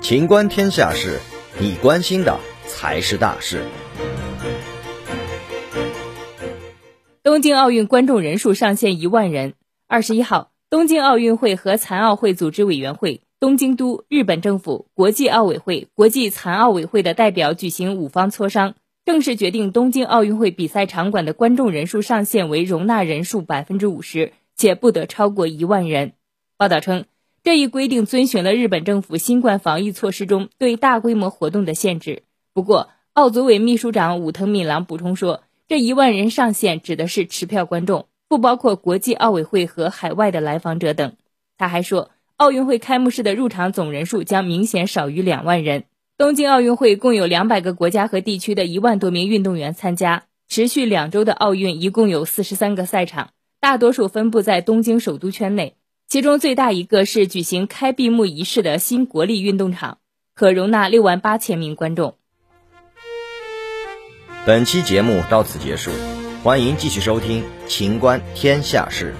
情观天下事，你关心的才是大事。东京奥运观众人数上限一万人。二十一号，东京奥运会和残奥会组织委员会、东京都、日本政府、国际奥委会、国际残奥委会的代表举行五方磋商，正式决定东京奥运会比赛场馆的观众人数上限为容纳人数百分之五十，且不得超过一万人。报道称，这一规定遵循了日本政府新冠防疫措施中对大规模活动的限制。不过，奥组委秘书长武藤敏郎补充说。这一万人上限指的是持票观众，不包括国际奥委会和海外的来访者等。他还说，奥运会开幕式的入场总人数将明显少于两万人。东京奥运会共有两百个国家和地区的一万多名运动员参加。持续两周的奥运一共有四十三个赛场，大多数分布在东京首都圈内。其中最大一个是举行开闭幕仪式的新国立运动场，可容纳六万八千名观众。本期节目到此结束，欢迎继续收听《秦观天下事》。